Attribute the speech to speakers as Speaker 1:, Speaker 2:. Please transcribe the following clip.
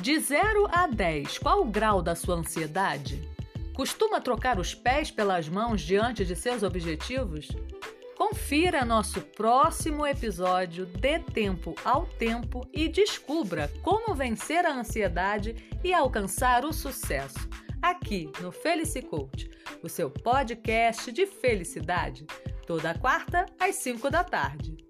Speaker 1: De 0 a 10, qual o grau da sua ansiedade? Costuma trocar os pés pelas mãos diante de seus objetivos? Confira nosso próximo episódio Dê Tempo ao Tempo e descubra como vencer a ansiedade e alcançar o sucesso. Aqui no Felice Coach, o seu podcast de felicidade, toda quarta às 5 da tarde.